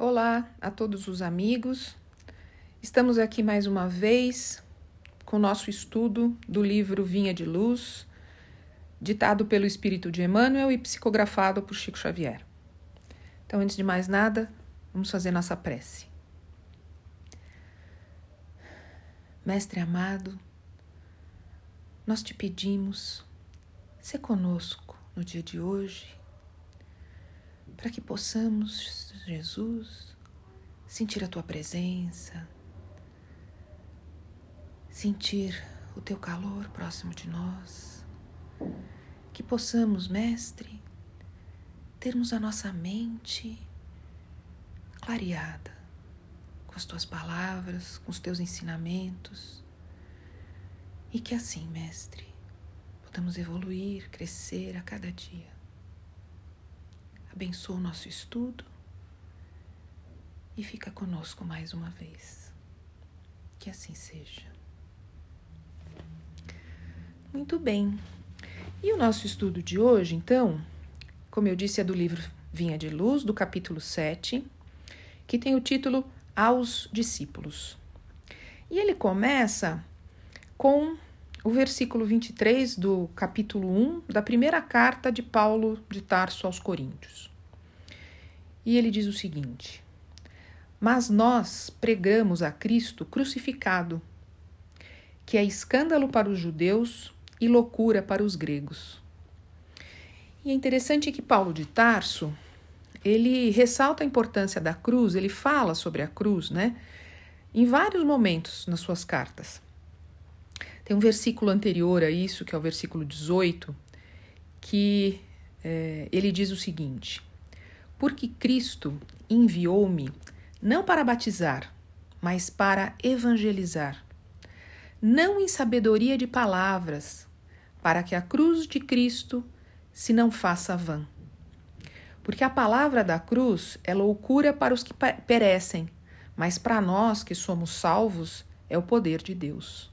Olá a todos os amigos. Estamos aqui mais uma vez com o nosso estudo do livro Vinha de Luz, ditado pelo Espírito de Emmanuel e psicografado por Chico Xavier. Então, antes de mais nada, vamos fazer nossa prece. Mestre amado, nós te pedimos, se conosco no dia de hoje para que possamos, Jesus, sentir a tua presença, sentir o teu calor próximo de nós, que possamos, Mestre, termos a nossa mente clareada com as tuas palavras, com os teus ensinamentos, e que assim, Mestre, podamos evoluir, crescer a cada dia. Abençoa o nosso estudo e fica conosco mais uma vez. Que assim seja. Muito bem. E o nosso estudo de hoje, então, como eu disse, é do livro Vinha de Luz, do capítulo 7, que tem o título Aos Discípulos. E ele começa com o versículo 23 do capítulo 1 da primeira carta de Paulo de Tarso aos Coríntios. E ele diz o seguinte: Mas nós pregamos a Cristo crucificado, que é escândalo para os judeus e loucura para os gregos. E é interessante que Paulo de Tarso, ele ressalta a importância da cruz, ele fala sobre a cruz, né? Em vários momentos nas suas cartas. Tem um versículo anterior a isso, que é o versículo 18, que é, ele diz o seguinte: porque Cristo enviou-me não para batizar, mas para evangelizar, não em sabedoria de palavras, para que a cruz de Cristo se não faça vã. Porque a palavra da cruz é loucura para os que perecem, mas para nós que somos salvos é o poder de Deus.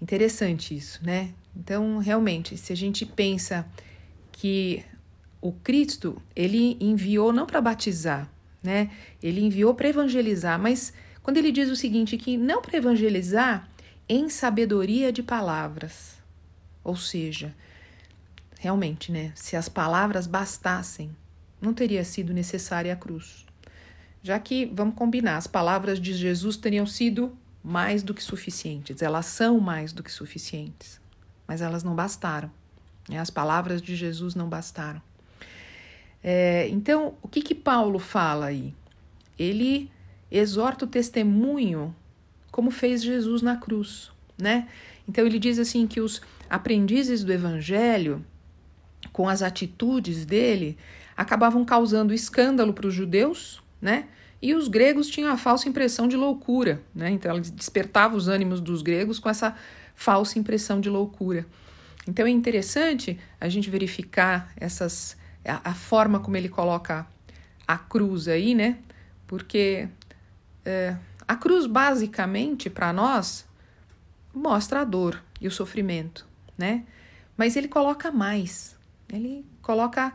Interessante isso, né? Então, realmente, se a gente pensa que o Cristo, ele enviou não para batizar, né? Ele enviou para evangelizar, mas quando ele diz o seguinte que não para evangelizar em sabedoria de palavras. Ou seja, realmente, né, se as palavras bastassem, não teria sido necessária a cruz. Já que, vamos combinar, as palavras de Jesus teriam sido mais do que suficientes, elas são mais do que suficientes, mas elas não bastaram. Né? As palavras de Jesus não bastaram. É, então, o que, que Paulo fala aí? Ele exorta o testemunho como fez Jesus na cruz, né? Então ele diz assim que os aprendizes do evangelho, com as atitudes dele, acabavam causando escândalo para os judeus, né? E os gregos tinham a falsa impressão de loucura, né? Então ele despertava os ânimos dos gregos com essa falsa impressão de loucura. Então é interessante a gente verificar essas a, a forma como ele coloca a cruz aí, né? Porque é, a cruz, basicamente, para nós, mostra a dor e o sofrimento, né? Mas ele coloca mais, ele coloca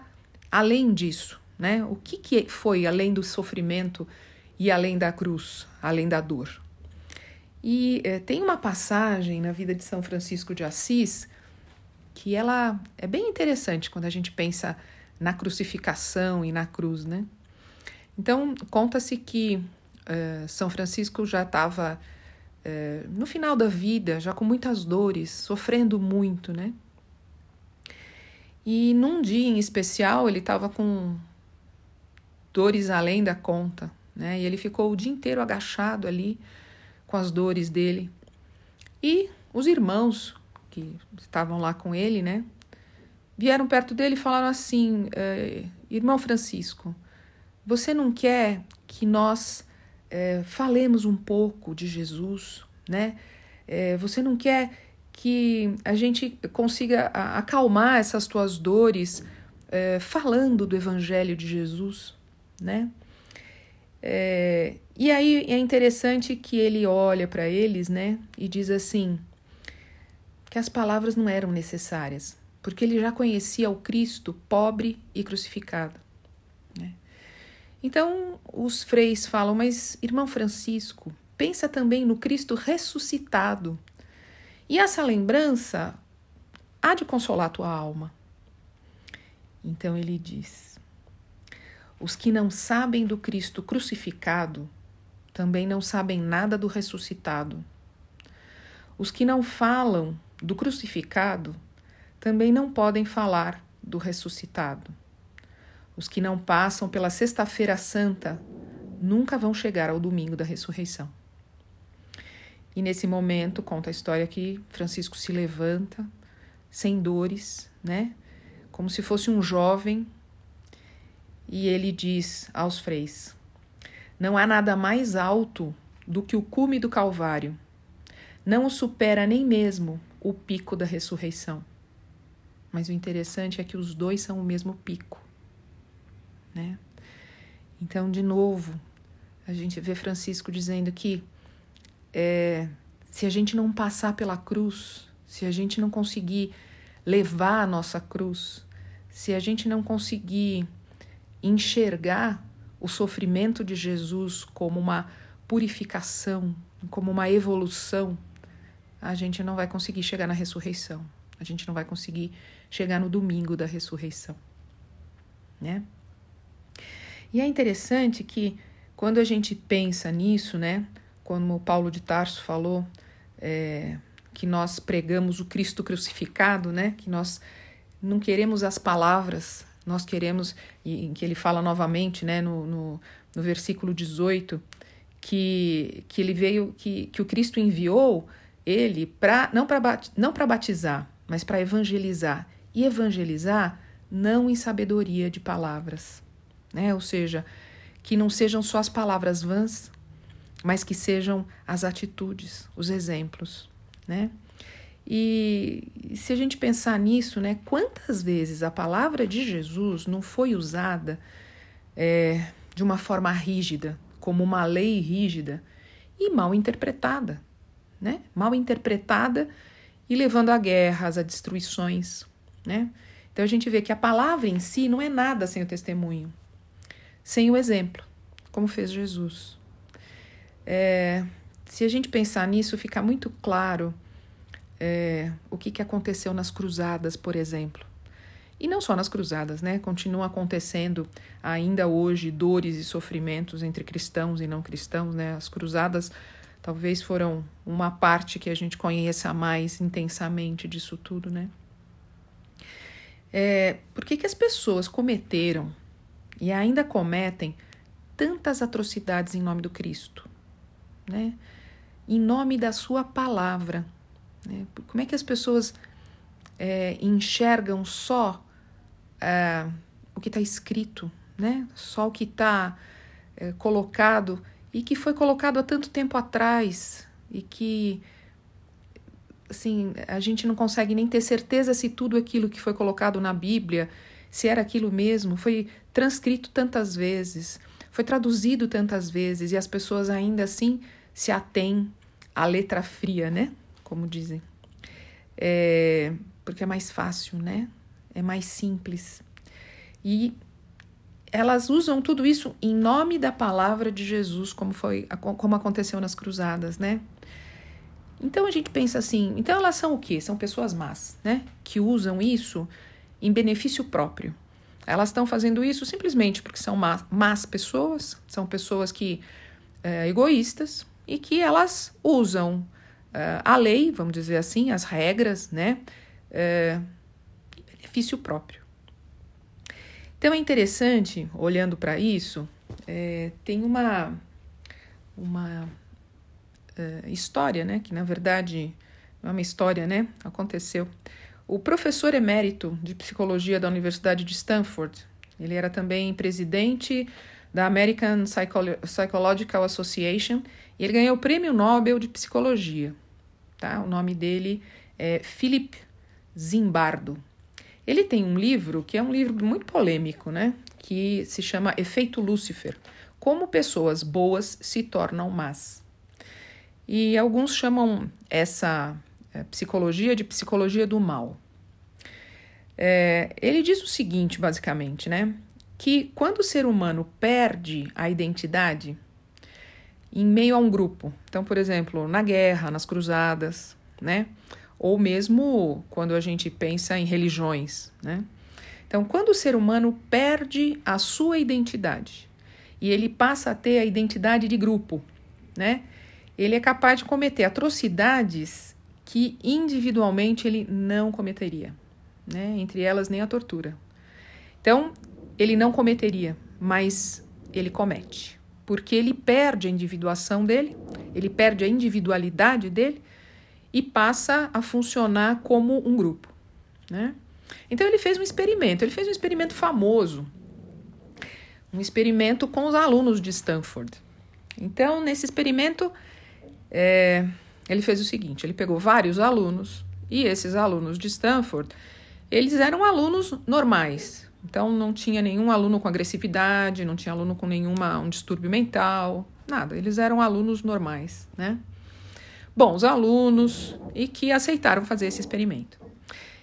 além disso, né? O que, que foi além do sofrimento e além da cruz, além da dor? E é, tem uma passagem na vida de São Francisco de Assis que ela é bem interessante quando a gente pensa na crucificação e na cruz, né? Então, conta-se que uh, São Francisco já estava uh, no final da vida, já com muitas dores, sofrendo muito, né? E num dia em especial, ele estava com dores além da conta, né? E ele ficou o dia inteiro agachado ali com as dores dele. E os irmãos que estavam lá com ele, né? Vieram perto dele e falaram assim: eh, Irmão Francisco, você não quer que nós eh, falemos um pouco de Jesus, né? Eh, você não quer que a gente consiga acalmar essas tuas dores falando do Evangelho de Jesus, né? e aí é interessante que ele olha para eles, né, e diz assim que as palavras não eram necessárias, porque ele já conhecia o Cristo pobre e crucificado. Né? Então os freis falam, mas irmão Francisco, pensa também no Cristo ressuscitado. E essa lembrança há de consolar tua alma. Então ele diz: Os que não sabem do Cristo crucificado também não sabem nada do ressuscitado. Os que não falam do crucificado também não podem falar do ressuscitado. Os que não passam pela Sexta-feira Santa nunca vão chegar ao domingo da ressurreição. E nesse momento conta a história que Francisco se levanta, sem dores, né? Como se fosse um jovem, e ele diz aos freis: Não há nada mais alto do que o cume do Calvário. Não o supera nem mesmo o pico da ressurreição. Mas o interessante é que os dois são o mesmo pico, né? Então, de novo, a gente vê Francisco dizendo que é, se a gente não passar pela cruz, se a gente não conseguir levar a nossa cruz, se a gente não conseguir enxergar o sofrimento de Jesus como uma purificação, como uma evolução, a gente não vai conseguir chegar na ressurreição. A gente não vai conseguir chegar no domingo da ressurreição, né? E é interessante que quando a gente pensa nisso, né, como Paulo de Tarso falou, é, que nós pregamos o Cristo crucificado, né? Que nós não queremos as palavras, nós queremos, e que ele fala novamente, né, no, no, no versículo 18, que, que ele veio, que, que o Cristo enviou ele para não para não para batizar, mas para evangelizar. E evangelizar não em sabedoria de palavras, né? Ou seja, que não sejam só as palavras vãs, mas que sejam as atitudes, os exemplos, né? E se a gente pensar nisso, né, quantas vezes a palavra de Jesus não foi usada é, de uma forma rígida, como uma lei rígida, e mal interpretada, né? Mal interpretada e levando a guerras, a destruições, né? Então a gente vê que a palavra em si não é nada sem o testemunho, sem o exemplo, como fez Jesus. É, se a gente pensar nisso, fica muito claro é, o que, que aconteceu nas cruzadas, por exemplo. E não só nas cruzadas, né? Continuam acontecendo ainda hoje dores e sofrimentos entre cristãos e não cristãos, né? As cruzadas talvez foram uma parte que a gente conheça mais intensamente disso tudo, né? É, por que, que as pessoas cometeram e ainda cometem tantas atrocidades em nome do Cristo? né? Em nome da sua palavra. Né? Como é que as pessoas é, enxergam só é, o que está escrito, né? Só o que está é, colocado e que foi colocado há tanto tempo atrás e que assim a gente não consegue nem ter certeza se tudo aquilo que foi colocado na Bíblia se era aquilo mesmo, foi transcrito tantas vezes foi traduzido tantas vezes e as pessoas ainda assim se atêm à letra fria, né? Como dizem. É, porque é mais fácil, né? É mais simples. E elas usam tudo isso em nome da palavra de Jesus, como foi, como aconteceu nas cruzadas, né? Então a gente pensa assim, então elas são o quê? São pessoas más, né? Que usam isso em benefício próprio. Elas estão fazendo isso simplesmente porque são más, más pessoas, são pessoas que é, egoístas e que elas usam é, a lei, vamos dizer assim, as regras, né, é, em benefício próprio. Então é interessante, olhando para isso, é, tem uma, uma é, história, né, que na verdade é uma história, né, aconteceu o professor emérito de psicologia da Universidade de Stanford, ele era também presidente da American Psycholo Psychological Association e ele ganhou o Prêmio Nobel de Psicologia. Tá? O nome dele é Philip Zimbardo. Ele tem um livro que é um livro muito polêmico, né? Que se chama Efeito Lúcifer: Como pessoas boas se tornam más. E alguns chamam essa é, psicologia de psicologia do mal. É, ele diz o seguinte, basicamente, né? que quando o ser humano perde a identidade em meio a um grupo, então, por exemplo, na guerra, nas cruzadas, né? Ou mesmo quando a gente pensa em religiões, né? Então, quando o ser humano perde a sua identidade e ele passa a ter a identidade de grupo, né? Ele é capaz de cometer atrocidades que individualmente ele não cometeria, né? Entre elas nem a tortura. Então, ele não cometeria, mas ele comete, porque ele perde a individuação dele, ele perde a individualidade dele e passa a funcionar como um grupo, né? Então ele fez um experimento, ele fez um experimento famoso, um experimento com os alunos de Stanford. Então nesse experimento é, ele fez o seguinte: ele pegou vários alunos e esses alunos de Stanford eles eram alunos normais, então não tinha nenhum aluno com agressividade, não tinha aluno com nenhuma um distúrbio mental, nada. Eles eram alunos normais, né? Bons alunos e que aceitaram fazer esse experimento.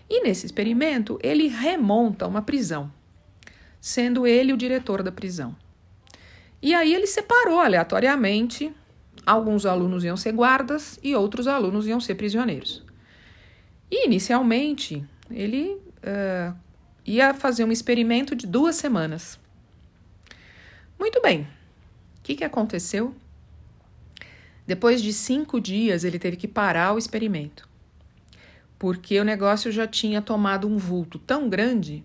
E nesse experimento ele remonta uma prisão, sendo ele o diretor da prisão. E aí ele separou aleatoriamente alguns alunos iam ser guardas e outros alunos iam ser prisioneiros. E inicialmente ele uh, ia fazer um experimento de duas semanas. Muito bem. O que, que aconteceu? Depois de cinco dias, ele teve que parar o experimento, porque o negócio já tinha tomado um vulto tão grande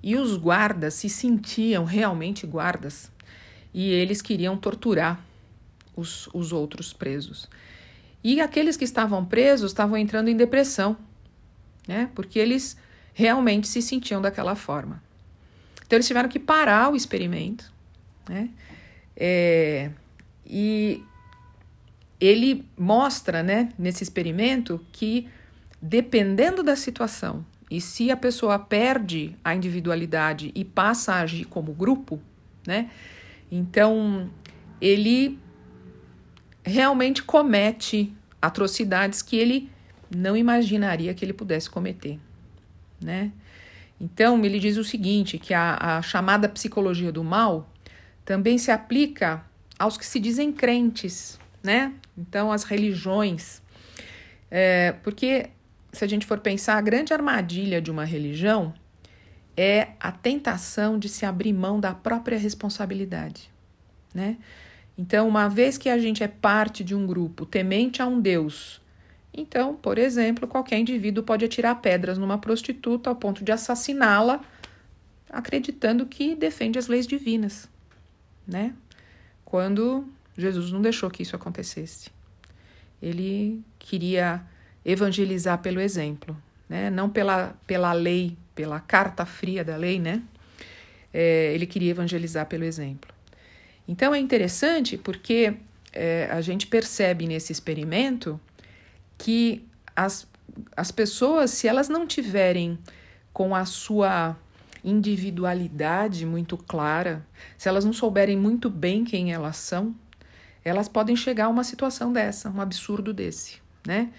e os guardas se sentiam realmente guardas e eles queriam torturar os, os outros presos. E aqueles que estavam presos estavam entrando em depressão, né? Porque eles realmente se sentiam daquela forma. Então eles tiveram que parar o experimento, né? É, e ele mostra, né, nesse experimento, que dependendo da situação e se a pessoa perde a individualidade e passa a agir como grupo, né? Então ele realmente comete atrocidades que ele não imaginaria que ele pudesse cometer né? Então, ele diz o seguinte, que a, a chamada psicologia do mal também se aplica aos que se dizem crentes, né? Então, as religiões. É, porque, se a gente for pensar, a grande armadilha de uma religião é a tentação de se abrir mão da própria responsabilidade, né? Então, uma vez que a gente é parte de um grupo temente a um Deus então, por exemplo, qualquer indivíduo pode atirar pedras numa prostituta ao ponto de assassiná-la, acreditando que defende as leis divinas, né? Quando Jesus não deixou que isso acontecesse. Ele queria evangelizar pelo exemplo, né? Não pela, pela lei, pela carta fria da lei, né? É, ele queria evangelizar pelo exemplo. Então é interessante porque é, a gente percebe nesse experimento que as, as pessoas, se elas não tiverem com a sua individualidade muito clara, se elas não souberem muito bem quem elas são, elas podem chegar a uma situação dessa, um absurdo desse, né?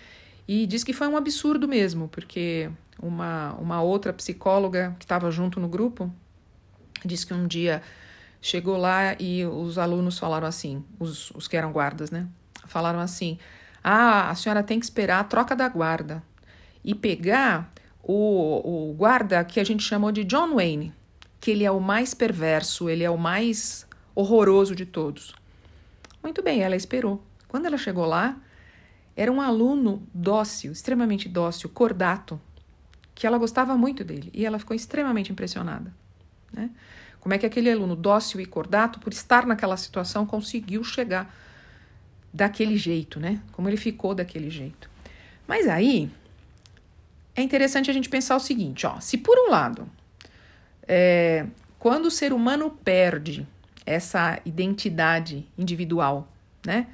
E diz que foi um absurdo mesmo, porque uma, uma outra psicóloga que estava junto no grupo disse que um dia chegou lá e os alunos falaram assim, os, os que eram guardas, né? Falaram assim: ah, a senhora tem que esperar a troca da guarda e pegar o, o guarda que a gente chamou de John Wayne, que ele é o mais perverso, ele é o mais horroroso de todos. Muito bem, ela esperou. Quando ela chegou lá, era um aluno dócil, extremamente dócil, cordato, que ela gostava muito dele e ela ficou extremamente impressionada. Né? Como é que aquele aluno dócil e cordato, por estar naquela situação, conseguiu chegar daquele jeito, né? Como ele ficou daquele jeito. Mas aí é interessante a gente pensar o seguinte, ó, se por um lado, é, quando o ser humano perde essa identidade individual, né?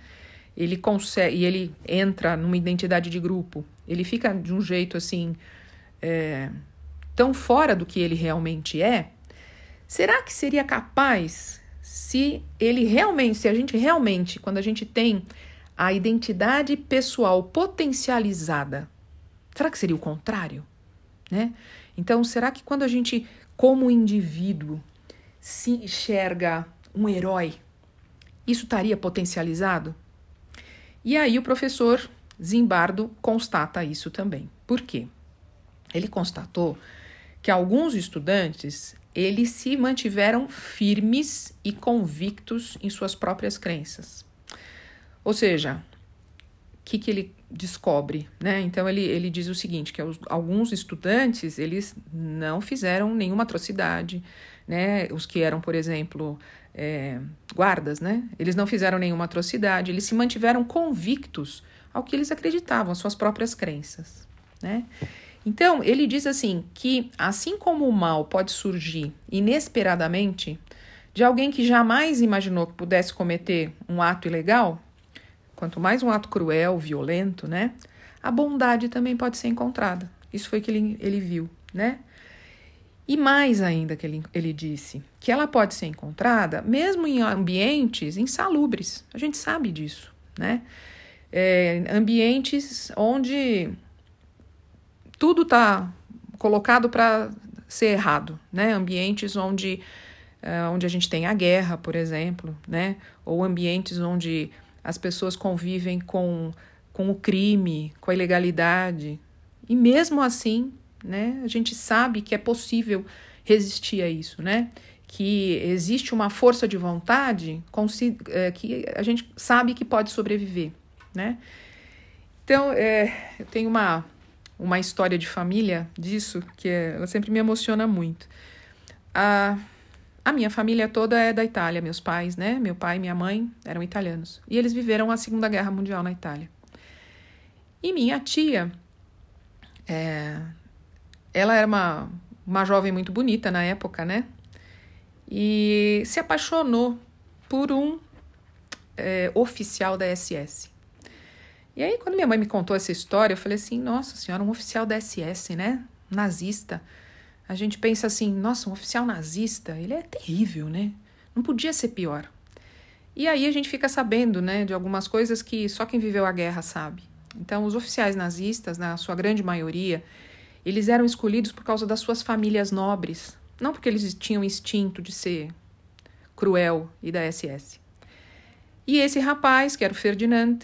Ele consegue e ele entra numa identidade de grupo, ele fica de um jeito assim é, tão fora do que ele realmente é. Será que seria capaz se ele realmente, se a gente realmente, quando a gente tem a identidade pessoal potencializada, será que seria o contrário? Né? Então, será que quando a gente, como indivíduo, se enxerga um herói, isso estaria potencializado? E aí o professor Zimbardo constata isso também. Por quê? Ele constatou que alguns estudantes eles se mantiveram firmes e convictos em suas próprias crenças. Ou seja, o que, que ele descobre, né? Então ele, ele diz o seguinte, que alguns estudantes eles não fizeram nenhuma atrocidade, né? Os que eram, por exemplo, é, guardas, né? Eles não fizeram nenhuma atrocidade, eles se mantiveram convictos ao que eles acreditavam, às suas próprias crenças, né? Então, ele diz assim que assim como o mal pode surgir inesperadamente de alguém que jamais imaginou que pudesse cometer um ato ilegal, quanto mais um ato cruel, violento, né? A bondade também pode ser encontrada. Isso foi que ele, ele viu, né? E mais ainda que ele, ele disse, que ela pode ser encontrada mesmo em ambientes insalubres. A gente sabe disso, né? É, ambientes onde tudo está colocado para ser errado, né? Ambientes onde, uh, onde a gente tem a guerra, por exemplo, né? Ou ambientes onde as pessoas convivem com, com o crime, com a ilegalidade. E mesmo assim, né? A gente sabe que é possível resistir a isso, né? Que existe uma força de vontade eh, que a gente sabe que pode sobreviver, né? Então, é, eu tenho uma, uma história de família disso, que é, ela sempre me emociona muito. A, a minha família toda é da Itália, meus pais, né? Meu pai e minha mãe eram italianos. E eles viveram a Segunda Guerra Mundial na Itália. E minha tia, é, ela era uma, uma jovem muito bonita na época, né? E se apaixonou por um é, oficial da SS. E aí, quando minha mãe me contou essa história, eu falei assim: nossa senhora, um oficial da SS, né? Nazista. A gente pensa assim: nossa, um oficial nazista, ele é terrível, né? Não podia ser pior. E aí a gente fica sabendo, né, de algumas coisas que só quem viveu a guerra sabe. Então, os oficiais nazistas, na sua grande maioria, eles eram escolhidos por causa das suas famílias nobres, não porque eles tinham instinto de ser cruel e da SS. E esse rapaz, que era o Ferdinand,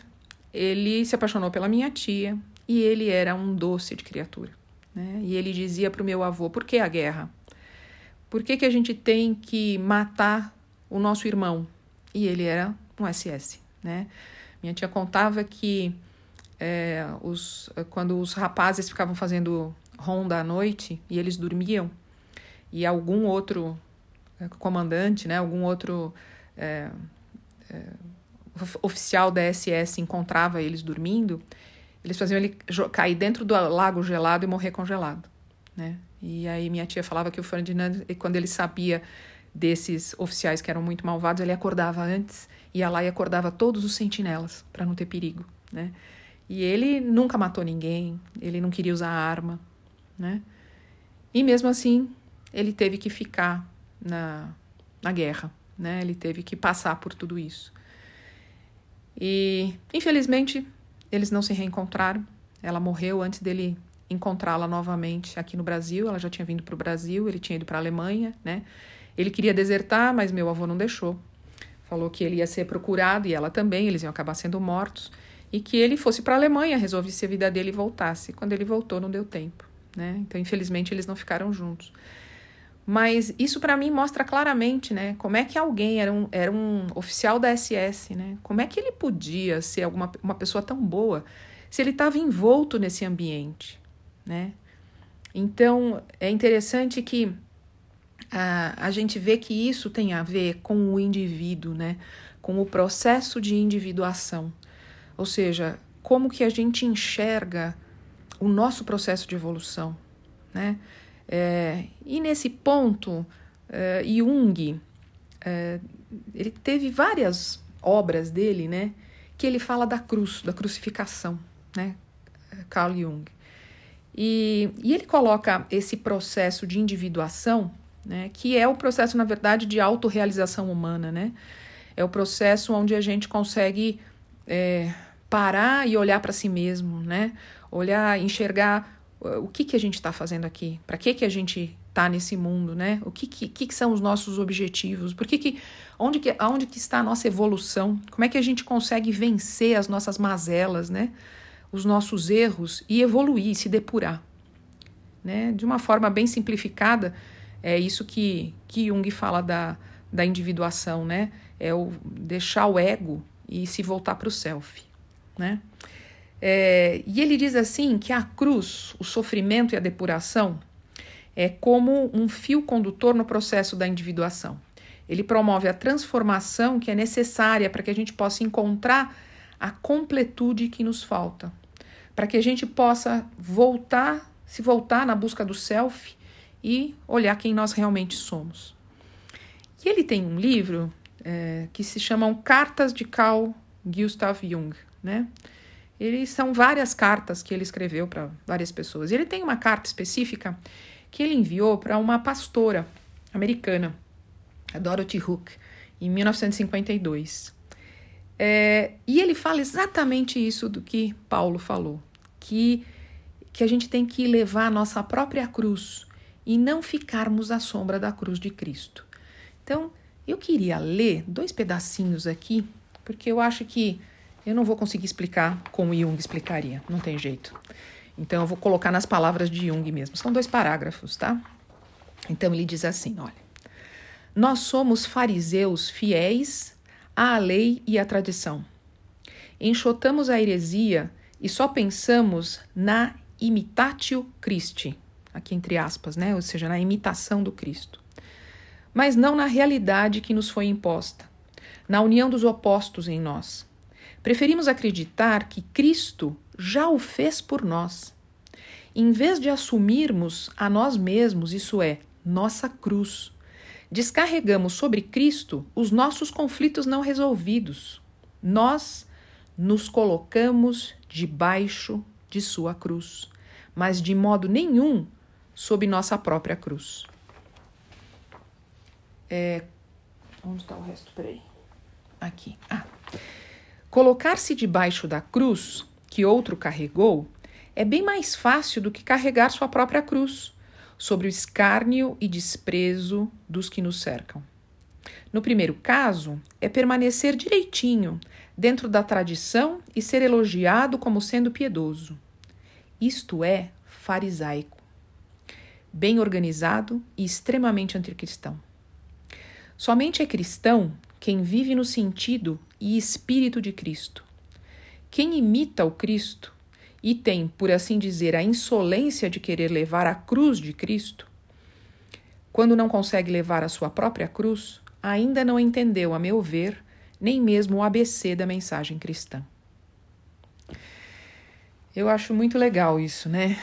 ele se apaixonou pela minha tia e ele era um doce de criatura. Né? E ele dizia para o meu avô: por que a guerra? Por que, que a gente tem que matar o nosso irmão? E ele era um SS. Né? Minha tia contava que é, os, quando os rapazes ficavam fazendo ronda à noite e eles dormiam, e algum outro é, comandante, né, algum outro é, é, oficial da SS encontrava eles dormindo, eles faziam ele cair dentro do lago gelado e morrer congelado, né? E aí minha tia falava que o Ferdinand, quando ele sabia desses oficiais que eram muito malvados, ele acordava antes, ia lá e acordava todos os sentinelas para não ter perigo, né? E ele nunca matou ninguém, ele não queria usar arma, né? E mesmo assim, ele teve que ficar na, na guerra, né? Ele teve que passar por tudo isso. E, infelizmente, eles não se reencontraram. Ela morreu antes dele encontrá-la novamente aqui no Brasil. Ela já tinha vindo para o Brasil, ele tinha ido para a Alemanha, né? Ele queria desertar, mas meu avô não deixou. Falou que ele ia ser procurado e ela também, eles iam acabar sendo mortos. E que ele fosse para a Alemanha, resolvesse a vida dele e voltasse. Quando ele voltou, não deu tempo, né? Então, infelizmente, eles não ficaram juntos. Mas isso para mim mostra claramente, né, como é que alguém era um, era um oficial da SS, né? Como é que ele podia ser alguma, uma pessoa tão boa se ele estava envolto nesse ambiente, né? Então é interessante que a, a gente vê que isso tem a ver com o indivíduo, né? Com o processo de individuação, ou seja, como que a gente enxerga o nosso processo de evolução, né? É, e nesse ponto, é, Jung, é, ele teve várias obras dele, né, que ele fala da cruz, da crucificação, né, Carl Jung. E, e ele coloca esse processo de individuação, né, que é o processo, na verdade, de autorrealização humana, né, é o processo onde a gente consegue é, parar e olhar para si mesmo, né, olhar, enxergar o que, que a gente está fazendo aqui, para que, que a gente está nesse mundo, né? O que, que, que, são os nossos objetivos? Por que, que, onde, que onde que está a nossa evolução? Como é que a gente consegue vencer as nossas mazelas, né? Os nossos erros e evoluir, se depurar, né? De uma forma bem simplificada, é isso que, que Jung fala da, da individuação, né? É o deixar o ego e se voltar para o self, né? É, e ele diz assim que a cruz, o sofrimento e a depuração é como um fio condutor no processo da individuação. Ele promove a transformação que é necessária para que a gente possa encontrar a completude que nos falta, para que a gente possa voltar, se voltar na busca do self e olhar quem nós realmente somos. E ele tem um livro é, que se chama Cartas de Carl Gustav Jung, né? Eles são várias cartas que ele escreveu para várias pessoas. Ele tem uma carta específica que ele enviou para uma pastora americana, a Dorothy Hook, em 1952. É, e ele fala exatamente isso do que Paulo falou, que, que a gente tem que levar a nossa própria cruz e não ficarmos à sombra da cruz de Cristo. Então, eu queria ler dois pedacinhos aqui, porque eu acho que eu não vou conseguir explicar como Jung explicaria, não tem jeito. Então eu vou colocar nas palavras de Jung mesmo. São dois parágrafos, tá? Então ele diz assim: olha, nós somos fariseus fiéis à lei e à tradição. Enxotamos a heresia e só pensamos na imitatio Christi, aqui entre aspas, né? Ou seja, na imitação do Cristo. Mas não na realidade que nos foi imposta, na união dos opostos em nós Preferimos acreditar que Cristo já o fez por nós. Em vez de assumirmos a nós mesmos, isso é, nossa cruz, descarregamos sobre Cristo os nossos conflitos não resolvidos. Nós nos colocamos debaixo de sua cruz, mas de modo nenhum sob nossa própria cruz. É, onde está o resto? Peraí. Aqui. Ah. Colocar-se debaixo da cruz que outro carregou é bem mais fácil do que carregar sua própria cruz, sobre o escárnio e desprezo dos que nos cercam. No primeiro caso, é permanecer direitinho dentro da tradição e ser elogiado como sendo piedoso. Isto é farisaico, bem organizado e extremamente anticristão. Somente é cristão quem vive no sentido e espírito de Cristo. Quem imita o Cristo e tem, por assim dizer, a insolência de querer levar a cruz de Cristo, quando não consegue levar a sua própria cruz, ainda não entendeu, a meu ver, nem mesmo o ABC da mensagem cristã. Eu acho muito legal isso, né?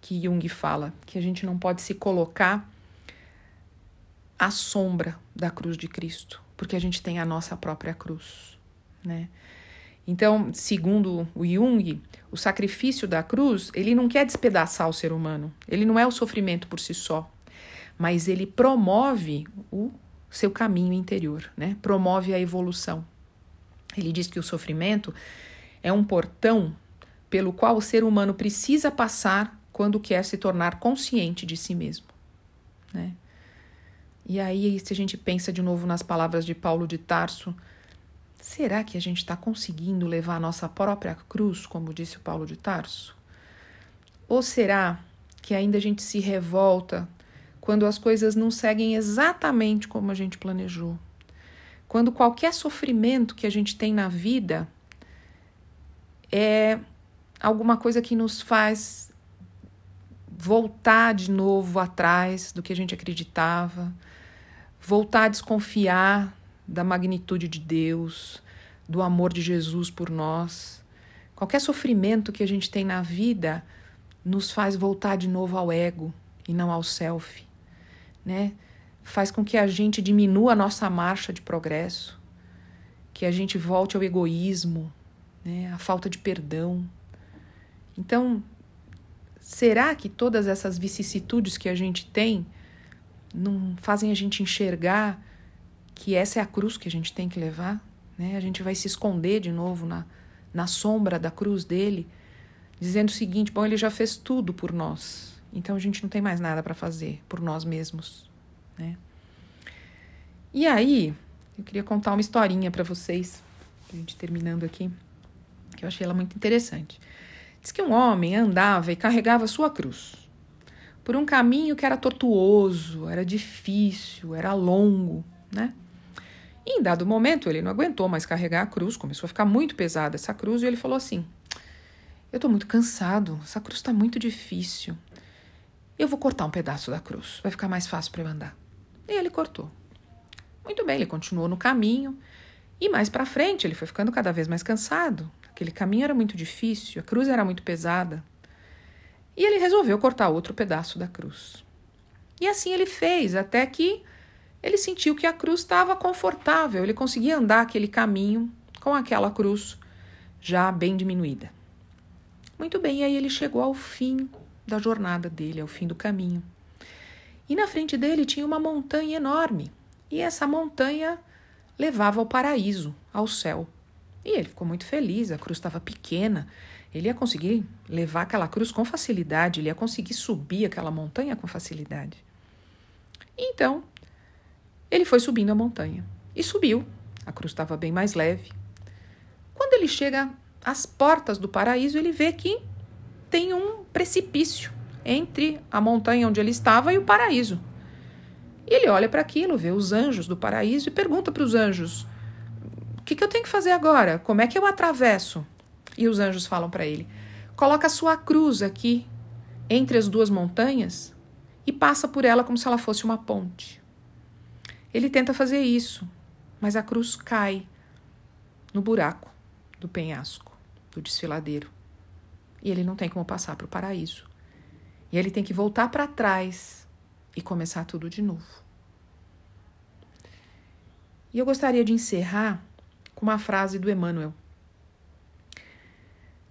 Que Jung fala, que a gente não pode se colocar à sombra da cruz de Cristo porque a gente tem a nossa própria cruz, né? Então, segundo o Jung, o sacrifício da cruz, ele não quer despedaçar o ser humano. Ele não é o sofrimento por si só, mas ele promove o seu caminho interior, né? Promove a evolução. Ele diz que o sofrimento é um portão pelo qual o ser humano precisa passar quando quer se tornar consciente de si mesmo, né? E aí, se a gente pensa de novo nas palavras de Paulo de Tarso, será que a gente está conseguindo levar a nossa própria cruz, como disse o Paulo de Tarso? Ou será que ainda a gente se revolta quando as coisas não seguem exatamente como a gente planejou? Quando qualquer sofrimento que a gente tem na vida é alguma coisa que nos faz voltar de novo atrás do que a gente acreditava, voltar a desconfiar da magnitude de Deus, do amor de Jesus por nós. Qualquer sofrimento que a gente tem na vida nos faz voltar de novo ao ego e não ao self, né? Faz com que a gente diminua a nossa marcha de progresso, que a gente volte ao egoísmo, né? A falta de perdão. Então, será que todas essas vicissitudes que a gente tem não fazem a gente enxergar que essa é a cruz que a gente tem que levar, né? A gente vai se esconder de novo na, na sombra da cruz dele, dizendo o seguinte: bom, ele já fez tudo por nós, Então a gente não tem mais nada para fazer por nós mesmos, né? E aí, eu queria contar uma historinha para vocês, a gente terminando aqui, que eu achei ela muito interessante. Diz que um homem andava e carregava sua cruz por um caminho que era tortuoso, era difícil, era longo, né? E em dado momento ele não aguentou mais carregar a cruz, começou a ficar muito pesada essa cruz e ele falou assim: Eu estou muito cansado, essa cruz está muito difícil. Eu vou cortar um pedaço da cruz, vai ficar mais fácil para eu andar. E ele cortou. Muito bem, ele continuou no caminho e mais para frente ele foi ficando cada vez mais cansado. Aquele caminho era muito difícil, a cruz era muito pesada. E ele resolveu cortar outro pedaço da cruz. E assim ele fez, até que ele sentiu que a cruz estava confortável, ele conseguia andar aquele caminho com aquela cruz já bem diminuída. Muito bem, e aí ele chegou ao fim da jornada dele, ao fim do caminho. E na frente dele tinha uma montanha enorme, e essa montanha levava ao paraíso, ao céu. E ele ficou muito feliz, a cruz estava pequena, ele ia conseguir levar aquela cruz com facilidade, ele ia conseguir subir aquela montanha com facilidade. Então, ele foi subindo a montanha e subiu. A cruz estava bem mais leve. Quando ele chega às portas do paraíso, ele vê que tem um precipício entre a montanha onde ele estava e o paraíso. E ele olha para aquilo, vê os anjos do paraíso e pergunta para os anjos: O que, que eu tenho que fazer agora? Como é que eu atravesso? E os anjos falam para ele: Coloca a sua cruz aqui entre as duas montanhas e passa por ela como se ela fosse uma ponte. Ele tenta fazer isso, mas a cruz cai no buraco do penhasco, do desfiladeiro. E ele não tem como passar para o paraíso. E ele tem que voltar para trás e começar tudo de novo. E eu gostaria de encerrar com uma frase do Emmanuel.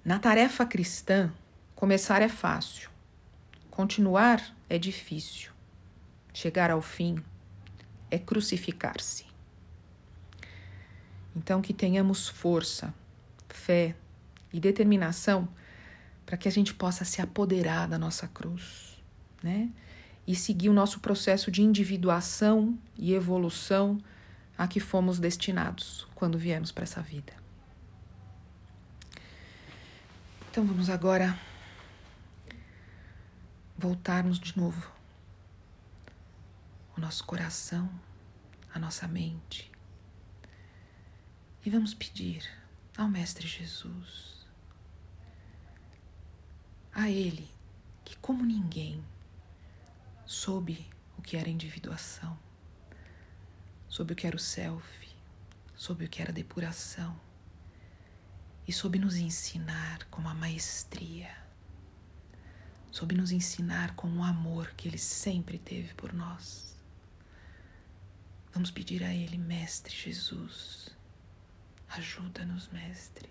Na tarefa cristã, começar é fácil, continuar é difícil, chegar ao fim é crucificar-se. Então, que tenhamos força, fé e determinação para que a gente possa se apoderar da nossa cruz, né? E seguir o nosso processo de individuação e evolução a que fomos destinados quando viemos para essa vida. Então vamos agora voltarmos de novo o nosso coração, a nossa mente. E vamos pedir ao Mestre Jesus, a Ele, que como ninguém soube o que era individuação, soube o que era o self, soube o que era depuração e soube nos ensinar com uma maestria, soube nos ensinar com o amor que Ele sempre teve por nós. Vamos pedir a Ele, Mestre Jesus, ajuda-nos, Mestre,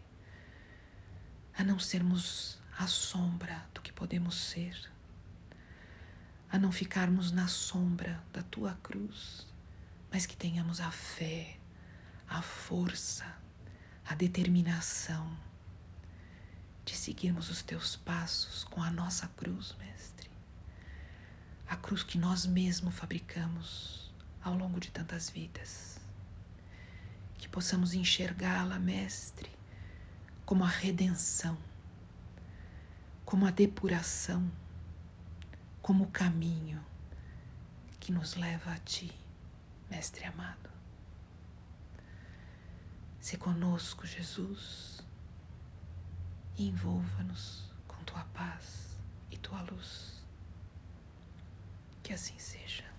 a não sermos a sombra do que podemos ser, a não ficarmos na sombra da Tua cruz, mas que tenhamos a fé, a força, a determinação de seguirmos os Teus passos com a nossa cruz, Mestre, a cruz que nós mesmos fabricamos ao longo de tantas vidas. Que possamos enxergá-la, Mestre, como a redenção, como a depuração, como o caminho que nos leva a Ti, Mestre amado. Se conosco, Jesus, e envolva-nos com Tua paz e Tua luz. Que assim seja.